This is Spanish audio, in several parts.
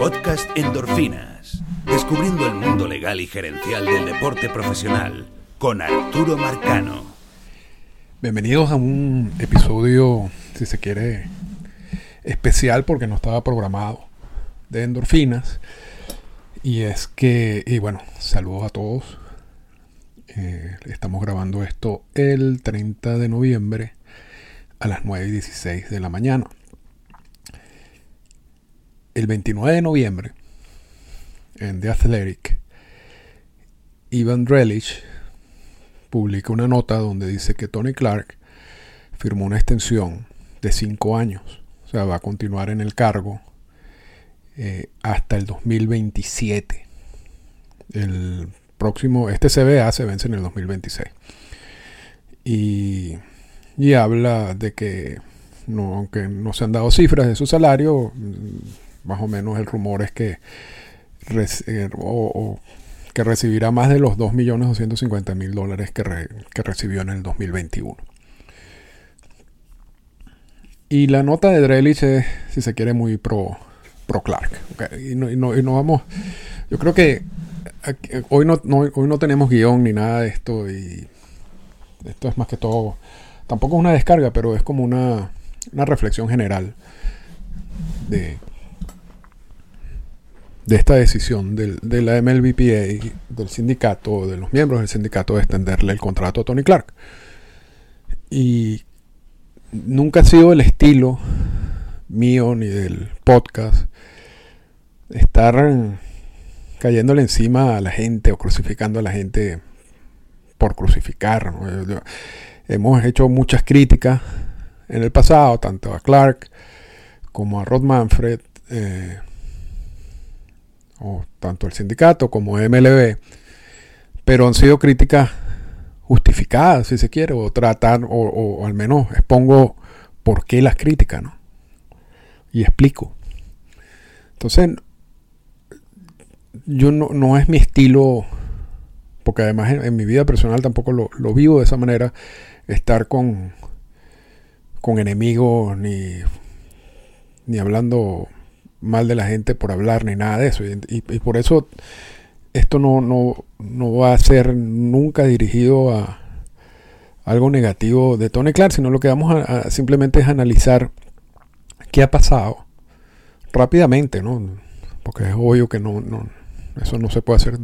Podcast Endorfinas. Descubriendo el mundo legal y gerencial del deporte profesional con Arturo Marcano. Bienvenidos a un episodio, si se quiere, especial porque no estaba programado de endorfinas. Y es que, y bueno, saludos a todos. Eh, estamos grabando esto el 30 de noviembre a las 9 y 16 de la mañana. El 29 de noviembre, en The Athletic, Ivan Drelich publica una nota donde dice que Tony Clark firmó una extensión de 5 años. O sea, va a continuar en el cargo eh, hasta el 2027. El próximo, este CBA se vence en el 2026. Y y habla de que no, aunque no se han dado cifras de su salario, más o menos el rumor es que, eh, que recibirá más de los 2.250.000 dólares que, que recibió en el 2021. Y la nota de Drelich es, si se quiere, muy pro, pro Clark. Y, no, y, no, vamos. Yo creo que hoy, no, hoy no tenemos guion ni nada de esto. Y esto es más que todo tampoco es una descarga, pero es como una, reflexión general de, de esta decisión de la MLBPA, del sindicato, de los miembros del sindicato de extenderle el contrato a Tony Clark. Y nunca ha sido el estilo mío ni del podcast estar cayéndole encima a la gente o crucificando a la gente por crucificar. Hemos hecho muchas críticas en el pasado, tanto a Clark como a Rod Manfred, eh, o tanto el sindicato como MLB, pero han sido críticas justificadas, si se quiere, o tratan, o, al menos expongo por qué las críticas, ¿no? Y explico. Entonces, yo no, no es mi estilo, porque además en, mi vida personal tampoco lo, lo, vivo de esa manera, estar con, con enemigos ni, ni hablando mal de la gente por hablar ni nada de eso. Y, por eso esto no, no, no, va a ser nunca dirigido a algo negativo de Tony Clark, sino lo que vamos a, simplemente es analizar qué ha pasado rápidamente, ¿no? Porque es obvio que no, no eso no se puede hacer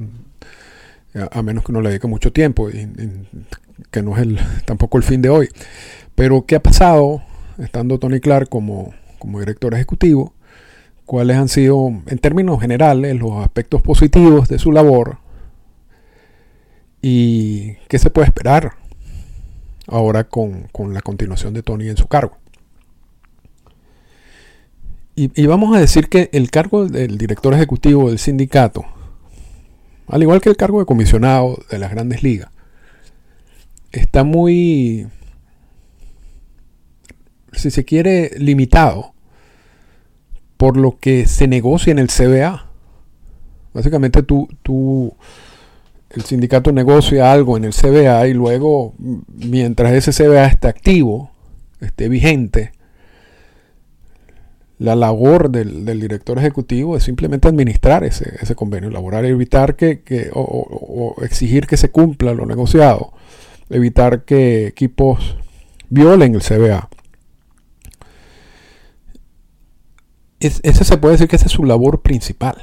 a, menos que uno le dedique mucho tiempo. Y, que no es el, tampoco el fin de hoy. Pero, ¿qué ha pasado estando Tony Clark como, como director ejecutivo? ¿Cuáles han sido, en términos generales, los aspectos positivos de su labor? ¿Y qué se puede esperar ahora con, la continuación de Tony en su cargo? Y, y, vamos a decir que el cargo del director ejecutivo del sindicato, al igual que el cargo de comisionado de las grandes ligas, está muy, si se quiere, limitado por lo que se negocia en el CBA. Básicamente tú, tú, el sindicato negocia algo en el CBA y luego, mientras ese CBA esté activo, esté vigente, la labor del, director ejecutivo es simplemente administrar ese, convenio laboral, evitar que, o, exigir que se cumpla lo negociado evitar que equipos violen el CBA. Ese se puede decir que esa es su labor principal.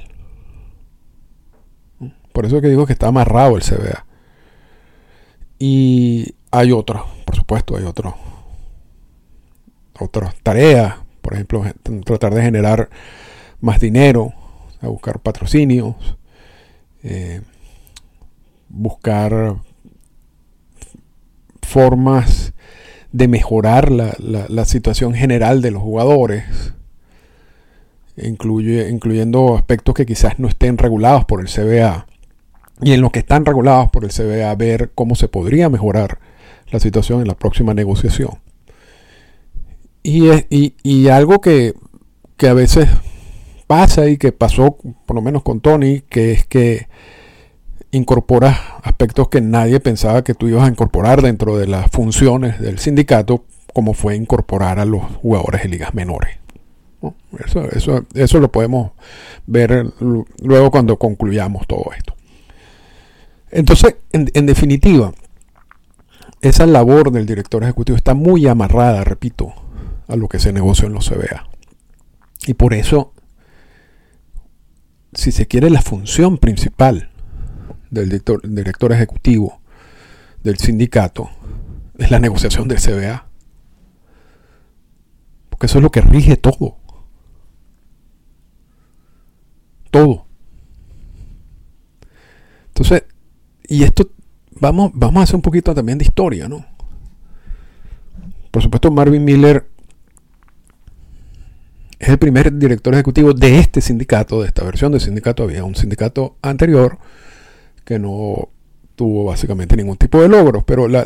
Por eso es que digo que está amarrado el CBA. Y hay otras, por supuesto, hay otras otras tareas, por ejemplo, tratar de generar más dinero, a buscar patrocinios, eh, buscar formas de mejorar la, situación general de los jugadores, incluye, incluyendo aspectos que quizás no estén regulados por el CBA. Y en los que están regulados por el CBA, ver cómo se podría mejorar la situación en la próxima negociación. Y, y algo que, que a veces pasa y que pasó por lo menos con Tony, que es que incorpora aspectos que nadie pensaba que tú ibas a incorporar dentro de las funciones del sindicato, como fue incorporar a los jugadores de ligas menores. Eso, eso, eso lo podemos ver luego cuando concluyamos todo esto. Entonces, en, definitiva, esa labor del director ejecutivo está muy amarrada, repito, a lo que se negoció en los CBA. Y por eso, si se quiere, la función principal del director, director ejecutivo del sindicato es la negociación del CBA. Porque eso es lo que rige. Todo. Entonces, y esto, vamos, vamos a hacer un poquito también de historia, ¿no? Por supuesto, Marvin Miller es el primer director ejecutivo de este sindicato, de esta versión del sindicato. Había un sindicato anterior que no tuvo básicamente ningún tipo de logros, pero la,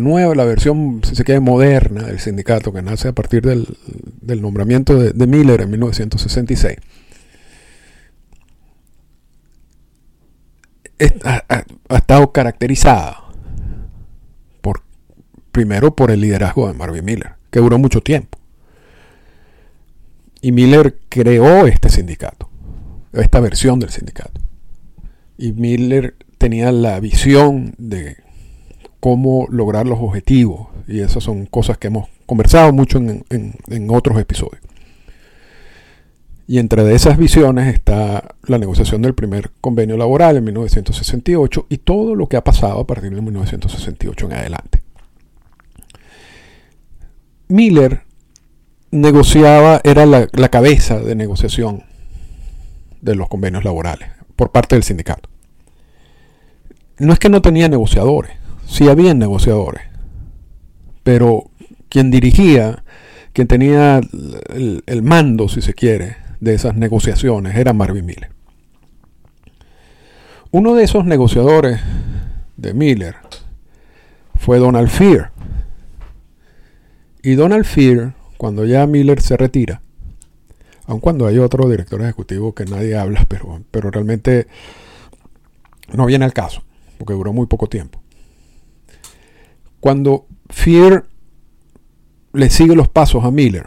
nueva, la versión, si se quiere, moderna del sindicato, que nace a partir del, nombramiento de, de Miller en 1966, ha, estado caracterizada por, primero por el liderazgo de Marvin Miller, que duró mucho tiempo. Y Miller creó este sindicato, esta versión del sindicato. Y Miller tenía la visión de cómo lograr los objetivos. Y esas son cosas que hemos conversado mucho en otros episodios. Y entre esas visiones está la negociación del primer convenio laboral en 1968 y todo lo que ha pasado a partir de 1968 en adelante. Miller negociaba, era la, cabeza de negociación de los convenios laborales por parte del sindicato. No es que no tenía negociadores, sí había negociadores, pero quien dirigía, quien tenía el mando, si se quiere, de esas negociaciones era Marvin Miller. Uno de esos negociadores de Miller fue Donald Fear. Y Donald Fear, cuando ya Miller se retira, aun cuando hay otro director ejecutivo que nadie habla, pero, pero realmente no viene al caso, porque duró muy poco tiempo. Cuando Fear le sigue los pasos a Miller,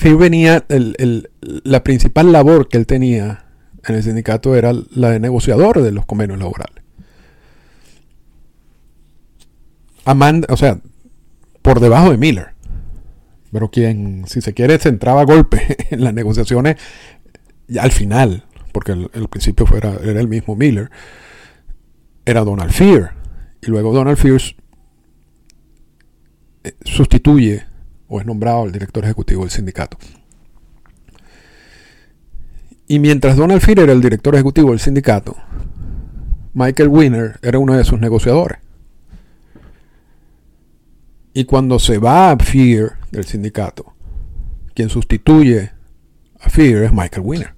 Phil venía, la principal labor que él tenía en el sindicato era la de negociador de los convenios laborales. Amanda, o sea, por debajo de Miller. Pero quien, si se quiere, se entraba a golpe en las negociaciones al final, porque el, principio fuera, era el mismo Miller, era Donald Fear. Y luego Donald Fear eh, sustituye o es nombrado el director ejecutivo del sindicato. Y mientras Donald Fear era el director ejecutivo del sindicato, Michael Winner era uno de sus negociadores. Y cuando se va a Fear del sindicato, quien sustituye a Fear es Michael Winner,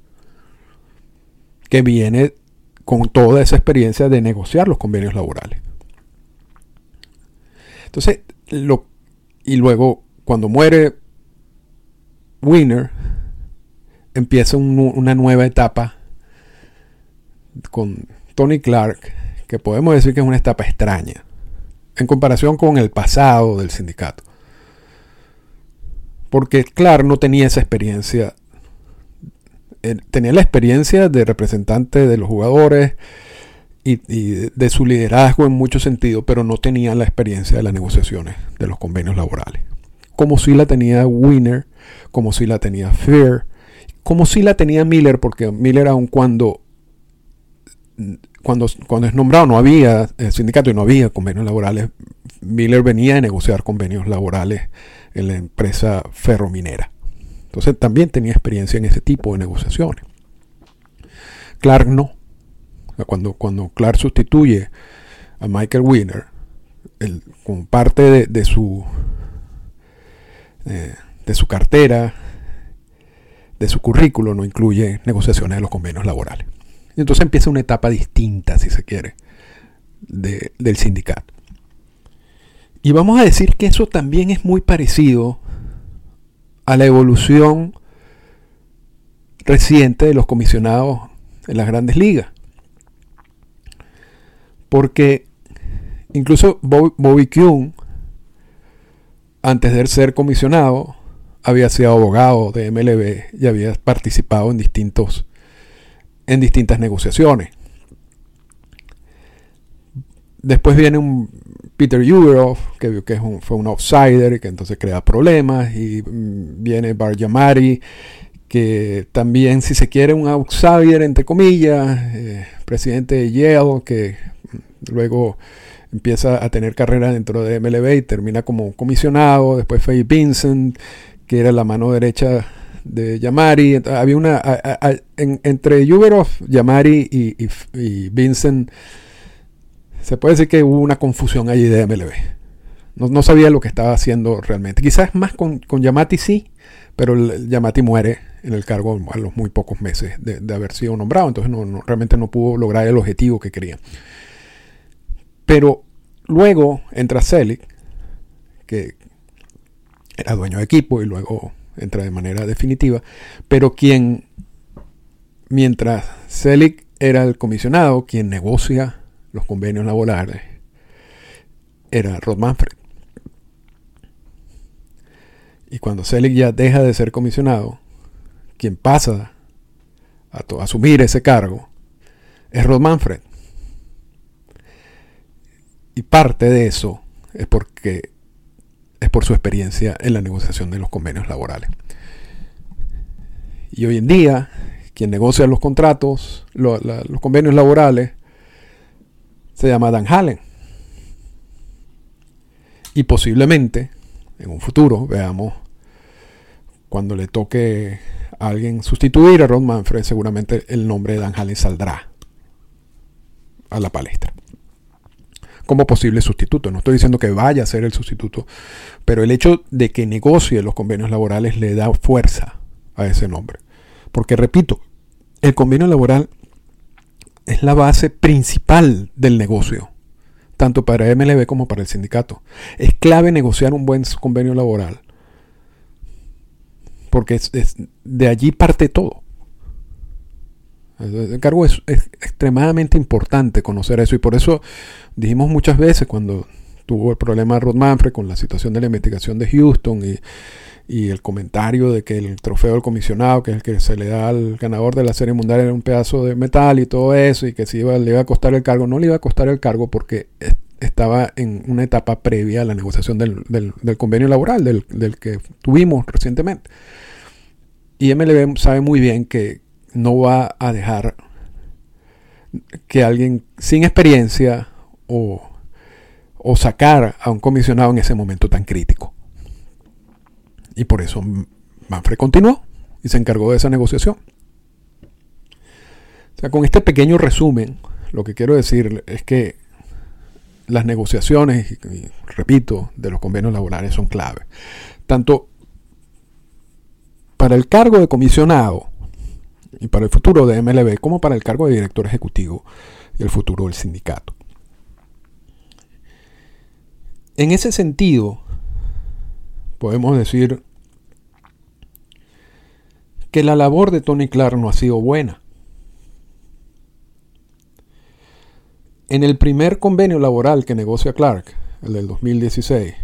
que viene con toda esa experiencia de negociar los convenios laborales. Entonces, lo, y luego cuando muere Winner, empieza una nueva etapa con Tony Clark, que podemos decir que es una etapa extraña, en comparación con el pasado del sindicato. Porque Clark no tenía esa experiencia, eh, tenía la experiencia de representante de los jugadores y, y de su liderazgo en muchos sentidos, pero no tenía la experiencia de las negociaciones de los convenios laborales como si la tenía Winner, como si la tenía Fair, como si la tenía Miller, porque Miller aun cuando, cuando, cuando es nombrado no había el sindicato y no había convenios laborales, Miller venía a negociar convenios laborales en la empresa ferrominera. Entonces también tenía experiencia en ese tipo de negociaciones. Clark no. Cuando, cuando Clark sustituye a Michael Winner, con parte de su eh, de su cartera, de su currículo, no incluye negociaciones de los convenios laborales. Y entonces empieza una etapa distinta, si se quiere, del sindicato. Y vamos a decir que eso también es muy parecido a la evolución reciente de los comisionados en las grandes ligas. Porque incluso Bobby, Bobby antes de ser comisionado, había sido abogado de MLB y había participado en distintos en distintas negociaciones. Después viene un Peter Uberoff, que, que fue un outsider y que entonces crea problemas. Y mm, viene Bar Yamari, que también, si se quiere, un outsider, entre comillas, eh, presidente de Yale, que luego empieza a tener carrera dentro de MLB y termina como comisionado. Después fue Vincent, que era la mano derecha de Yamari. Había una. entre Uberoff, Yamari y Vincent se puede decir que hubo una confusión allí de MLB. No, sabía lo que estaba haciendo realmente. Quizás más con, Yamati sí, pero Yamati muere en el cargo a los muy pocos meses de, haber sido nombrado. Entonces no, realmente no pudo lograr el objetivo que quería. Pero luego entra Selig, que era dueño de equipo y luego entra de manera definitiva. Pero quien, mientras Selig era el comisionado, quien negocia los convenios laborales era Rod Manfred. Y cuando Selig ya deja de ser comisionado, quien pasa a, asumir ese cargo es Rod Manfred. Y parte de eso es porque es por su experiencia en la negociación de los convenios laborales. Y hoy en día, quien negocia los contratos, los convenios laborales, se llama Dan Hallen. Y posiblemente en un futuro veamos cuando le toque a alguien sustituir a Ron Manfred, seguramente el nombre de Dan Hallen saldrá a la palestra como posible sustituto. No estoy diciendo que vaya a ser el sustituto, pero el hecho de que negocie los convenios laborales le da fuerza a ese nombre. Porque repito, el convenio laboral es la base principal del negocio, tanto para MLB como para el sindicato. Es clave negociar un buen convenio laboral, porque de allí parte todo. El cargo es, es, extremadamente importante conocer eso y por eso dijimos muchas veces cuando tuvo el problema Rod Manfred con la situación de la investigación de Houston y y el comentario de que el trofeo del comisionado, que es el que se le da al ganador de la Serie Mundial, era un pedazo de metal y todo eso, y que si iba, le iba a costar el cargo, no le iba a costar el cargo porque estaba en una etapa previa a la negociación del, convenio laboral, del, del, que tuvimos recientemente. Y MLB sabe muy bien que no va a dejar que alguien sin experiencia o, o sacar a un comisionado en ese momento tan crítico. Y por eso Manfred continuó y se encargó de esa negociación. O sea, con este pequeño resumen, lo que quiero decir es que las negociaciones, repito, de los convenios laborales son clave. Tanto para el cargo de comisionado y para el futuro de MLB, como para el cargo de director ejecutivo y el futuro del sindicato. En ese sentido, podemos decir que la labor de Tony Clark no ha sido buena. En el primer convenio laboral que negocia Clark, el del 2016,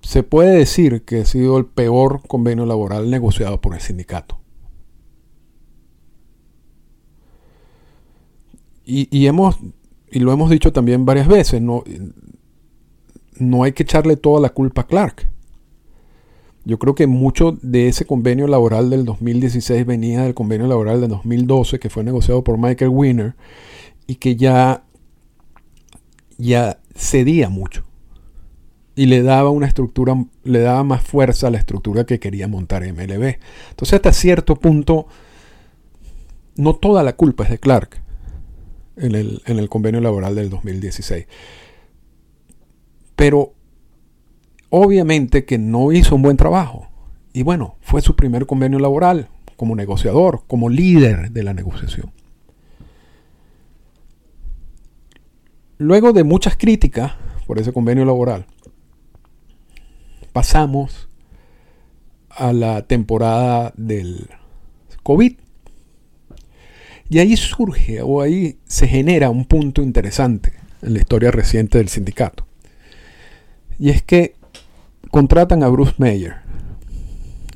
se puede decir que ha sido el peor convenio laboral negociado por el sindicato. Y, hemos, y lo hemos dicho también varias veces, no, no hay que echarle toda la culpa a Clark. Yo creo que mucho de ese convenio laboral del 2016 venía del convenio laboral del 2012 que fue negociado por Michael Winner y que ya, ya cedía mucho y le daba una estructura, le daba más fuerza a la estructura que quería montar MLB. Entonces hasta cierto punto, no toda la culpa es de Clark en el, en el convenio laboral del 2016. Pero obviamente que no hizo un buen trabajo. Y bueno, fue su primer convenio laboral como negociador, como líder de la negociación. Luego de muchas críticas por ese convenio laboral, pasamos a la temporada del COVID. Y ahí surge o ahí se genera un punto interesante en la historia reciente del sindicato. Y es que contratan a Bruce Mayer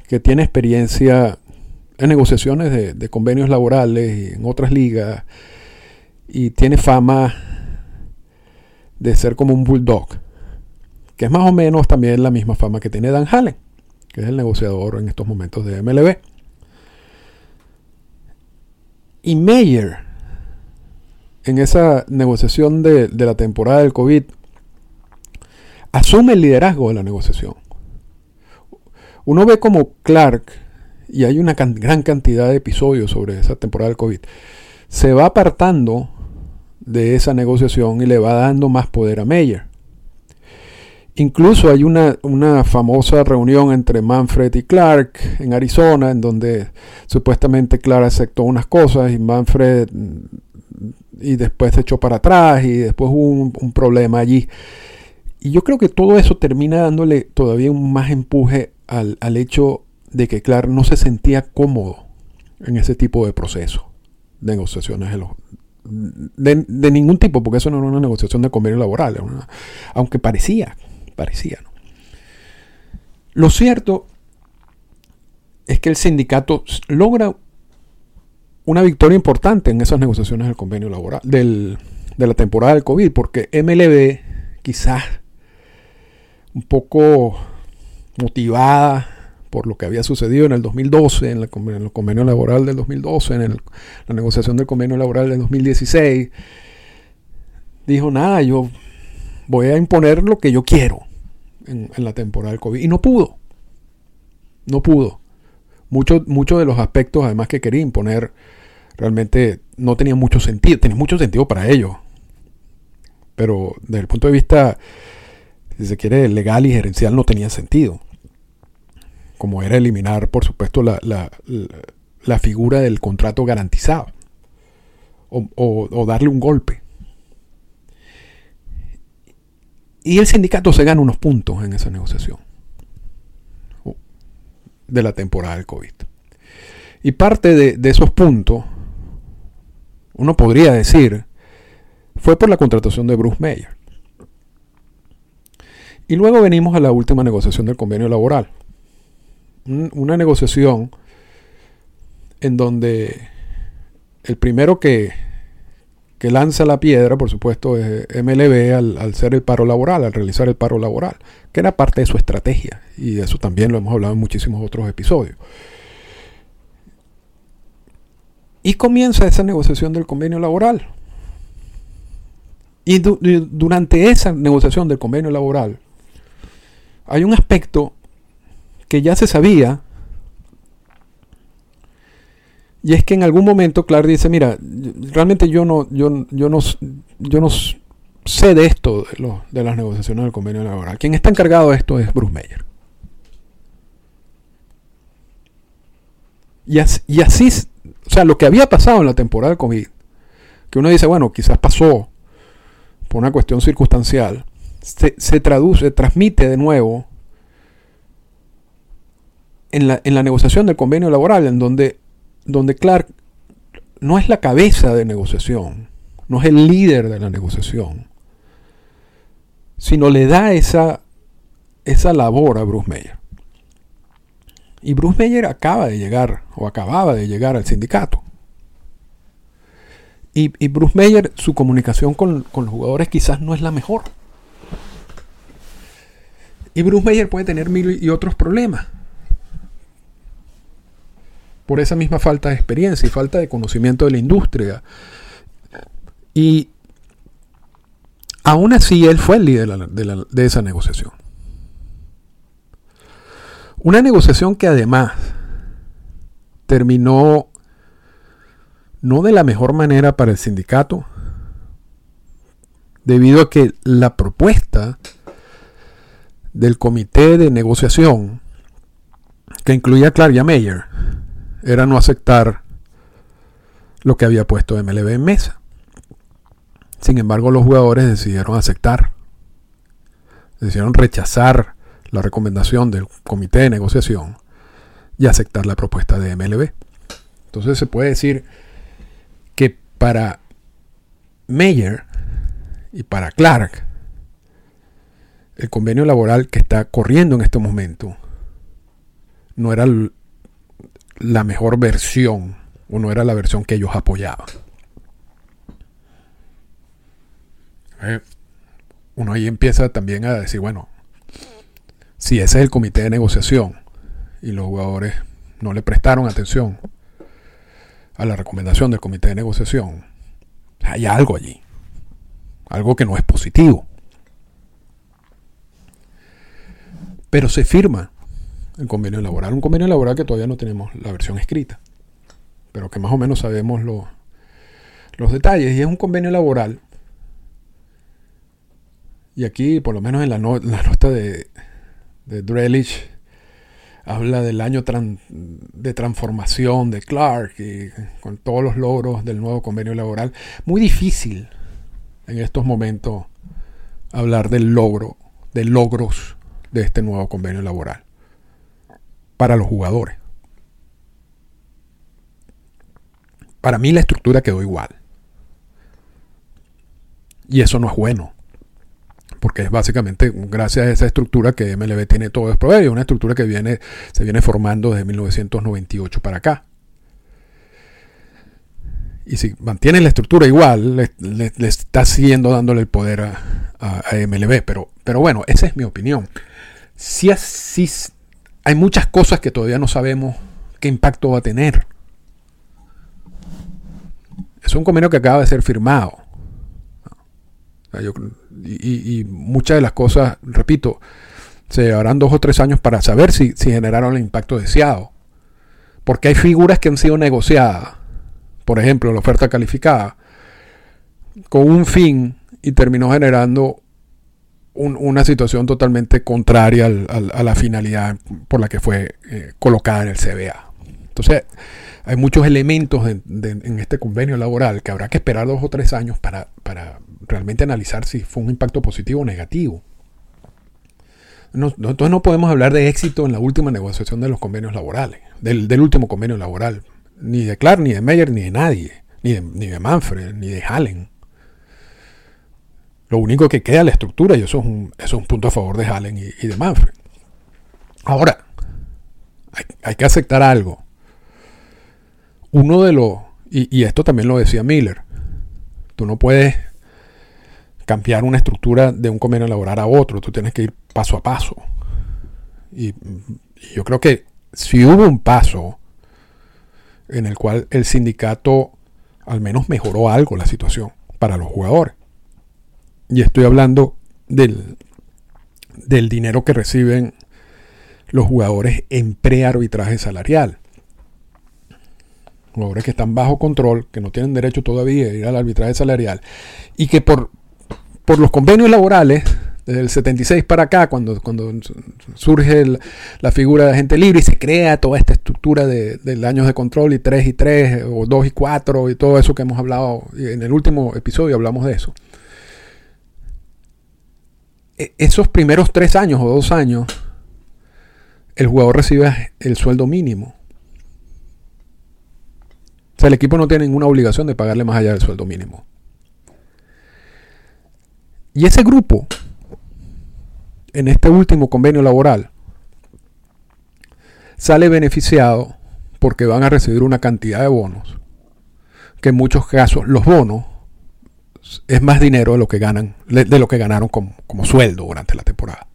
que tiene experiencia en negociaciones de, convenios laborales y en otras ligas y tiene fama de ser como un bulldog, que es más o menos también la misma fama que tiene Dan Hallen, que es el negociador en estos momentos de MLB. Y Mayer, en esa negociación de, la temporada del COVID, asume el liderazgo de la negociación. Uno ve como Clark, y hay una gran cantidad de episodios sobre esa temporada del COVID, se va apartando de esa negociación y le va dando más poder a Meyer. Incluso hay una, famosa reunión entre Manfred y Clark en Arizona, en donde supuestamente Clark aceptó unas cosas y Manfred y después se echó para atrás y después hubo un, problema allí. Y yo creo que todo eso termina dándole todavía un más empuje al, hecho de que Clark no se sentía cómodo en ese tipo de proceso de negociaciones de, ningún tipo, porque eso no era una negociación de convenio laboral, aunque parecía, parecía. Lo cierto es que el sindicato logra una victoria importante en esas negociaciones del convenio laboral, del, de la temporada del COVID, porque MLB quizás un poco motivada por lo que había sucedido en el 2012, en, el convenio laboral del 2012, en la negociación del convenio laboral del 2016, dijo, nada, yo voy a imponer lo que yo quiero en, la temporada del COVID. Y no pudo. No pudo. Muchos mucho de los aspectos, además, que quería imponer, realmente no tenían mucho sentido. Tenía mucho sentido para ellos. Pero desde el punto de vista, si se quiere, legal y gerencial, no tenía sentido como era eliminar, por supuesto, la, figura del contrato garantizado o, darle un golpe. Y el sindicato se gana unos puntos en esa negociación de la temporada del COVID. Y parte de, de esos puntos, uno podría decir, fue por la contratación de Bruce Mayer. Y luego venimos a la última negociación del convenio laboral, una negociación en donde el primero que, que lanza la piedra, por supuesto, es MLB al, ser el paro laboral, al realizar el paro laboral, que era parte de su estrategia. Y eso también lo hemos hablado en muchísimos otros episodios. Y comienza esa negociación del convenio laboral. Y durante esa negociación del convenio laboral hay un aspecto que ya se sabía. Y es que en algún momento Clark dice, mira, realmente yo no, yo, yo no, yo no sé de esto, de, las negociaciones del convenio laboral. Quien está encargado de esto es Bruce Meyer. Y así, y así, o sea, lo que había pasado en la temporada del COVID, que uno dice, bueno, quizás pasó por una cuestión circunstancial, se, se traduce, transmite de nuevo en la, en la negociación del convenio laboral, en donde, donde Clark no es la cabeza de negociación, no es el líder de la negociación, sino le da esa, esa labor a Bruce Meyer. Y Bruce Meyer acaba de llegar, o acababa de llegar al sindicato. Y, Bruce Meyer, su comunicación con, con, los jugadores quizás no es la mejor. Y Bruce Meyer puede tener mil y otros problemas por esa misma falta de experiencia y falta de conocimiento de la industria. Y aún así él fue el líder de, esa negociación. Una negociación que además terminó no de la mejor manera para el sindicato, debido a que la propuesta del comité de negociación, que incluía a Claria Meyer, era no aceptar lo que había puesto MLB en mesa. Sin embargo, los jugadores decidieron aceptar, decidieron rechazar la recomendación del comité de negociación y aceptar la propuesta de MLB. Entonces se puede decir que para Mayer y para Clark, el convenio laboral que está corriendo en este momento no era la mejor versión o no era la versión que ellos apoyaban. Eh, uno ahí empieza también a decir, bueno, si ese es el comité de negociación y los jugadores no le prestaron atención a la recomendación del comité de negociación, hay algo allí, algo que no es positivo. Pero se firma el convenio laboral, un convenio laboral que todavía no tenemos la versión escrita, pero que más o menos sabemos los detalles, y es un convenio laboral y aquí, por lo menos en la, nota de, de Drelich, habla del año de transformación de Clark y con todos los logros del nuevo convenio laboral. Muy difícil en estos momentos hablar del logro, de logros de este nuevo convenio laboral para los jugadores. Para mí la estructura quedó igual. Y eso no es bueno porque es básicamente gracias a esa estructura que MLB tiene todo es una estructura que viene, se viene formando desde 1998 para acá. Y si mantiene la estructura igual, le, está siguiendo dándole el poder a, MLB. Pero, pero bueno, esa es mi opinión. Si así, hay muchas cosas que todavía no sabemos qué impacto va a tener. Es un convenio que acaba de ser firmado. Y, muchas de las cosas, repito, se llevarán dos o tres años para saber si, generaron el impacto deseado. Porque hay figuras que han sido negociadas, por ejemplo, la oferta calificada, con un fin y terminó generando una situación totalmente contraria a la finalidad por la que fue eh, colocada en el CBA. Entonces, hay muchos elementos en este convenio laboral que habrá que esperar dos o tres años para, realmente analizar si fue un impacto positivo o negativo. entonces no podemos hablar de éxito en la última negociación de los convenios laborales, del, último convenio laboral, ni de Clark, ni de Meyer, ni de nadie, ni de, ni de Manfred, ni de Hallen. Lo único que queda es la estructura y eso es un, es un punto a favor de Hallen y, de Manfred. Ahora, hay, hay, que aceptar algo. Uno de los, y, y esto también lo decía Miller, tú no puedes cambiar una estructura de un convenio laboral a otro, tú tienes que ir paso a paso. Y, yo creo que si hubo un paso en el cual el sindicato al menos mejoró algo la situación para los jugadores. Y estoy hablando del, del dinero que reciben los jugadores en prearbitraje salarial. Jugadores que están bajo control, que no tienen derecho todavía a ir al arbitraje salarial y que por por los convenios laborales, desde el 76 para acá, cuando, cuando surge la figura de agente libre y se crea toda esta estructura de, años de control y 3 y 3 o 2 y 4 y todo eso que hemos hablado en el último episodio hablamos de eso. E, esos primeros 3 años o 2 años, el jugador recibe el sueldo mínimo. O sea, el equipo no tiene ninguna obligación de pagarle más allá del sueldo mínimo. Y ese grupo, en este último convenio laboral, sale beneficiado porque van a recibir una cantidad de bonos, que en muchos casos los bonos es más dinero de lo que ganan, de lo que ganaron como, como sueldo durante la temporada.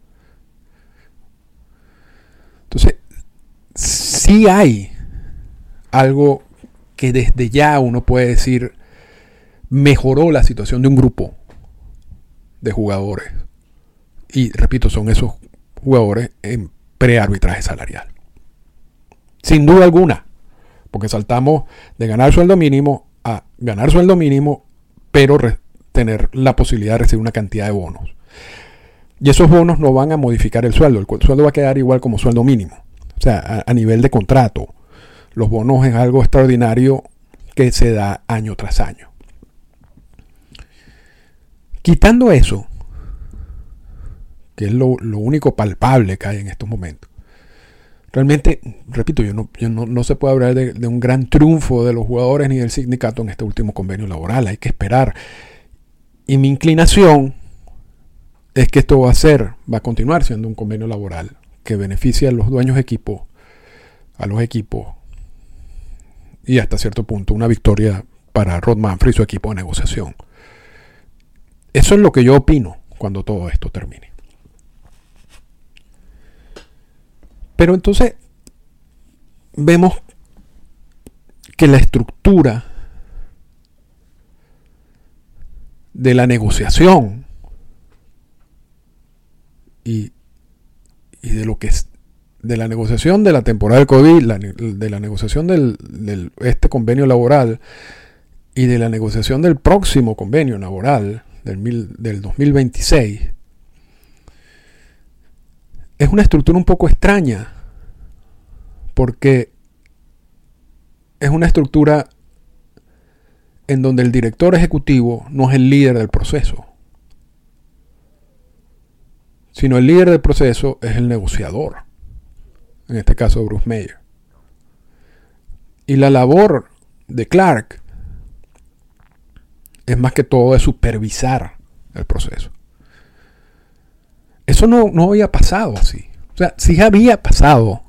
Entonces, sí hay algo que desde ya uno puede decir mejoró la situación de un grupo de jugadores. Y repito, son esos jugadores en prearbitraje salarial. Sin duda alguna, porque saltamos de ganar sueldo mínimo a ganar sueldo mínimo, pero tener la posibilidad de recibir una cantidad de bonos. Y esos bonos no van a modificar el sueldo, el sueldo va a quedar igual como sueldo mínimo. O sea, a nivel de contrato, los bonos es algo extraordinario que se da año tras año. Quitando eso, que es lo, único palpable que hay en estos momentos. Realmente, repito, yo no, no, se puede hablar de, un gran triunfo de los jugadores ni del sindicato en este último convenio laboral. Hay que esperar. Y mi inclinación es que esto va a ser, va a continuar siendo un convenio laboral que beneficia a los dueños de equipo a los equipos y hasta cierto punto una victoria para Rod Manfred y su equipo de negociación. Eso es lo que yo opino cuando todo esto termine. Pero entonces vemos que la estructura de la negociación y, de lo que es de la negociación de la temporada del COVID, de la negociación del, este convenio laboral y de la negociación del próximo convenio laboral del, del 2026, es una estructura un poco extraña, porque es una estructura en donde el director ejecutivo no es el líder del proceso, sino el líder del proceso es el negociador, en este caso Bruce Mayer. Y la labor de Clark es más que todo de supervisar el proceso. Eso no, no había pasado así. O sea, si había pasado,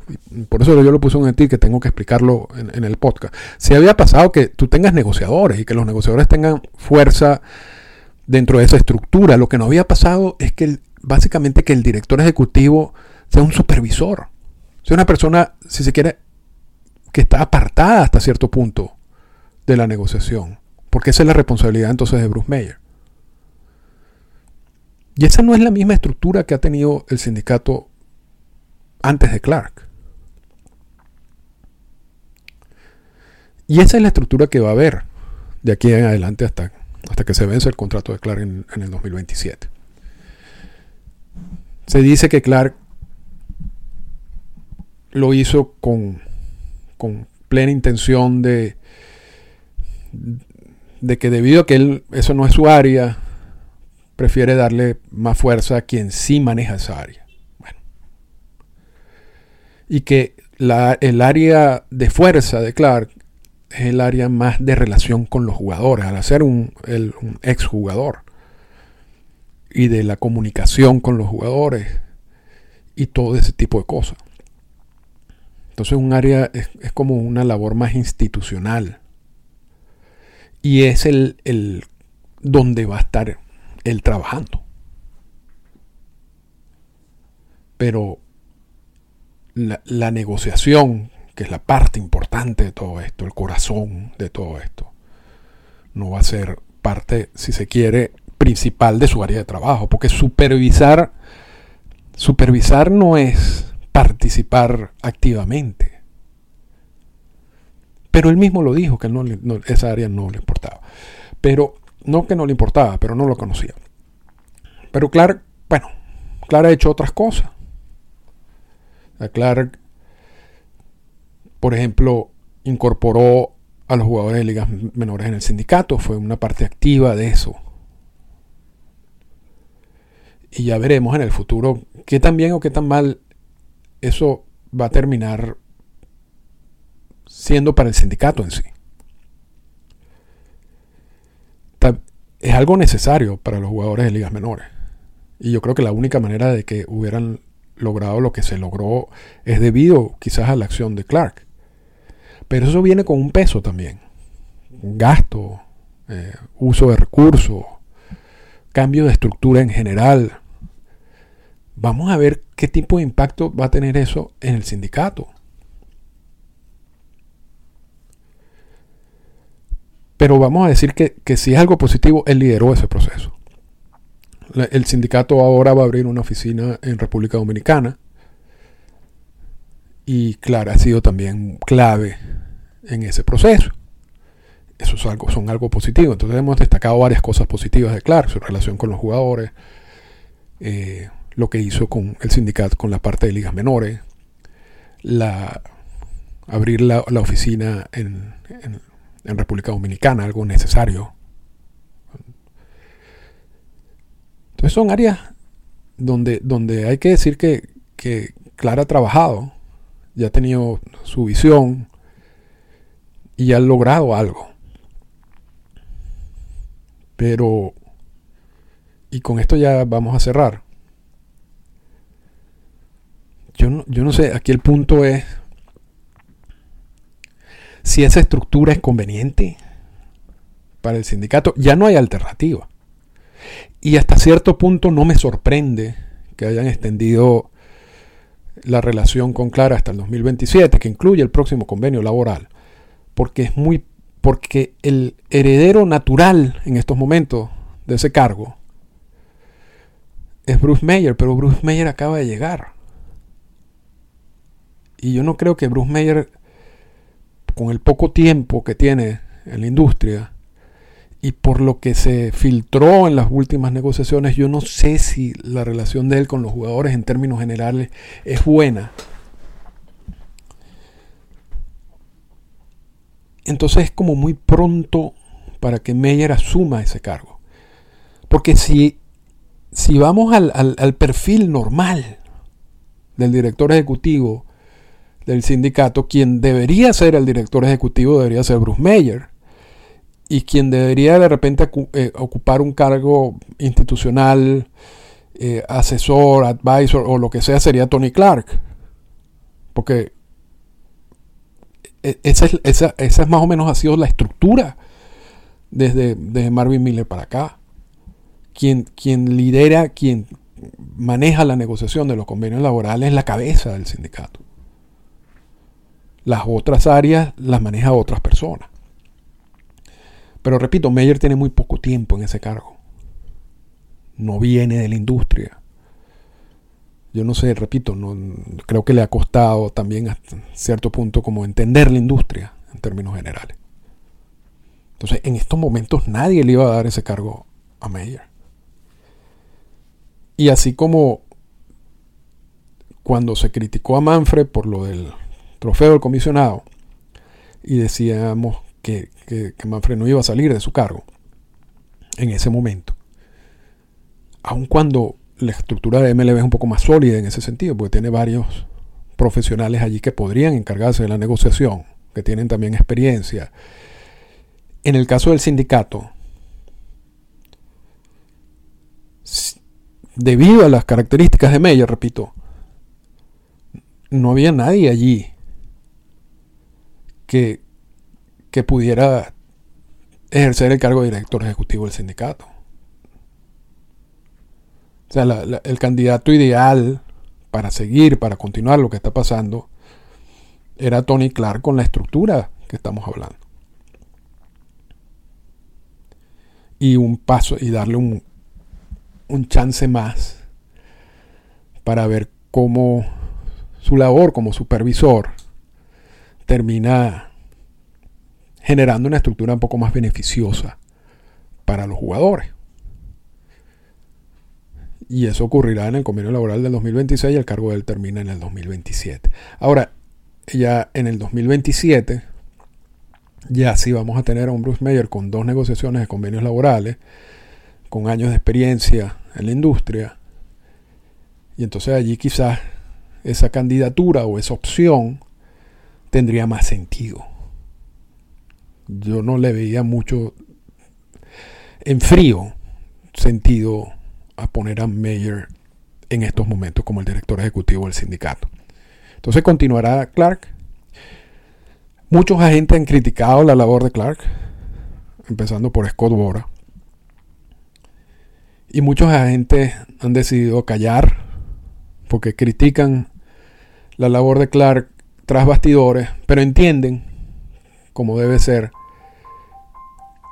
por eso yo lo puse en ti que tengo que explicarlo en, el podcast, si había pasado que tú tengas negociadores y que los negociadores tengan fuerza dentro de esa estructura, lo que no había pasado es que básicamente que el director ejecutivo sea un supervisor, sea una persona, si se quiere, que está apartada hasta cierto punto de la negociación, porque esa es la responsabilidad entonces de Bruce Mayer. Y esa no es la misma estructura que ha tenido el sindicato antes de Clark. Y esa es la estructura que va a haber de aquí en adelante hasta, hasta que se vence el contrato de Clark en, el 2027. Se dice que Clark lo hizo con, con plena intención de, de que debido a que él, eso no es su área, prefiere darle más fuerza a quien sí maneja esa área y que el área de fuerza de Clark es el área más de relación con los jugadores, al ser un, un exjugador y de la comunicación con los jugadores y todo ese tipo de cosas. Entonces un área es, como una labor más institucional y es el, el donde va a estar él trabajando. Pero la, negociación, que es la parte importante de todo esto, el corazón de todo esto, no va a ser parte, si se quiere, principal de su área de trabajo, porque supervisar, supervisar no es participar activamente. Pero él mismo lo dijo, que esa área no le importaba. Pero, no que no le importaba, pero no lo conocía. Pero Clark, bueno, Clark ha hecho otras cosas. A Clark, por ejemplo, incorporó a los jugadores de ligas menores en el sindicato, fue una parte activa de eso. Y ya veremos en el futuro qué tan bien o qué tan mal eso va a terminar siendo para el sindicato en sí. Es algo necesario para los jugadores de ligas menores. Y yo creo que la única manera de que hubieran logrado lo que se logró es debido quizás a la acción de Clark. Pero eso viene con un peso también. Gasto, eh, uso de recursos, cambio de estructura en general. Vamos a ver qué tipo de impacto va a tener eso en el sindicato. Pero vamos a decir que, que si es algo positivo, él lideró ese proceso. El sindicato ahora va a abrir una oficina en República Dominicana. Y claro, ha sido también clave en ese proceso. Eso es algo, son algo positivo. Entonces hemos destacado varias cosas positivas de Clark, su relación con los jugadores, eh, lo que hizo con el sindicato, con la parte de ligas menores, la, abrir la, oficina en, en República Dominicana, algo necesario son áreas donde, donde hay que decir que, que Clara ha trabajado, ya ha tenido su visión y ha logrado algo. Pero, y con esto ya vamos a cerrar. Yo no, yo no sé, aquí el punto es si esa estructura es conveniente para el sindicato. Ya no hay alternativa. Y hasta cierto punto no me sorprende que hayan extendido la relación con Clara hasta el 2027, que incluye el próximo convenio laboral, porque es muy porque el heredero natural en estos momentos de ese cargo es Bruce Mayer, pero Bruce Mayer acaba de llegar. Y yo no creo que Bruce Mayer, con el poco tiempo que tiene en la industria, y por lo que se filtró en las últimas negociaciones, yo no sé si la relación de él con los jugadores en términos generales es buena. Entonces es como muy pronto para que Meyer asuma ese cargo. Porque si, si vamos al, al perfil normal del director ejecutivo del sindicato, quien debería ser el director ejecutivo debería ser Bruce Meyer y quien debería de repente eh, ocupar un cargo institucional, eh, asesor, advisor o lo que sea sería Tony Clark. Porque e, esa es, esa, esa más o menos ha sido la estructura desde, desde Marvin Miller para acá. Quien, quien lidera, quien maneja la negociación de los convenios laborales es la cabeza del sindicato. Las otras áreas las maneja otras personas. Pero repito, Meyer tiene muy poco tiempo en ese cargo. No viene de la industria. Yo no sé, repito, no, creo que le ha costado también a cierto punto como entender la industria en términos generales. Entonces, en estos momentos nadie le iba a dar ese cargo a Meyer. Y así como cuando se criticó a Manfred por lo del trofeo del comisionado y decíamos que, Manfred no iba a salir de su cargo en ese momento. Aun cuando la estructura de MLB es un poco más sólida en ese sentido, porque tiene varios profesionales allí que podrían encargarse de la negociación, que tienen también experiencia. En el caso del sindicato, debido a las características de Meyer, repito, no había nadie allí que, que pudiera ejercer el cargo de director ejecutivo del sindicato. O sea, el candidato ideal para seguir, para continuar lo que está pasando, era Tony Clark con la estructura que estamos hablando. Y un paso, y darle un, un chance más para ver cómo su labor como supervisor termina generando una estructura un poco más beneficiosa para los jugadores. Y eso ocurrirá en el convenio laboral del 2026 y el cargo de él termina en el 2027. Ahora, ya en el 2027, ya sí vamos a tener a un Bruce Mayer con dos negociaciones de convenios laborales, con años de experiencia en la industria. Y entonces allí quizás esa candidatura o esa opción tendría más sentido yo no le veía mucho en frío sentido a poner a Mayer en estos momentos como el director ejecutivo del sindicato. Entonces continuará Clark. Muchos agentes han criticado la labor de Clark, empezando por Scott Bora. Y muchos agentes han decidido callar porque critican la labor de Clark tras bastidores, pero entienden como debe ser,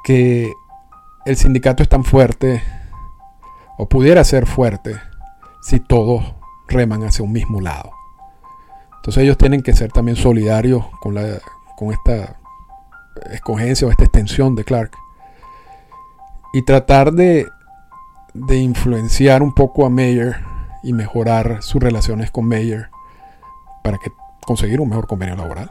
que el sindicato es tan fuerte, o pudiera ser fuerte, si todos reman hacia un mismo lado. Entonces ellos tienen que ser también solidarios con, la, con esta escogencia o esta extensión de Clark. Y tratar de, de influenciar un poco a Mayer y mejorar sus relaciones con Mayer para que conseguir un mejor convenio laboral.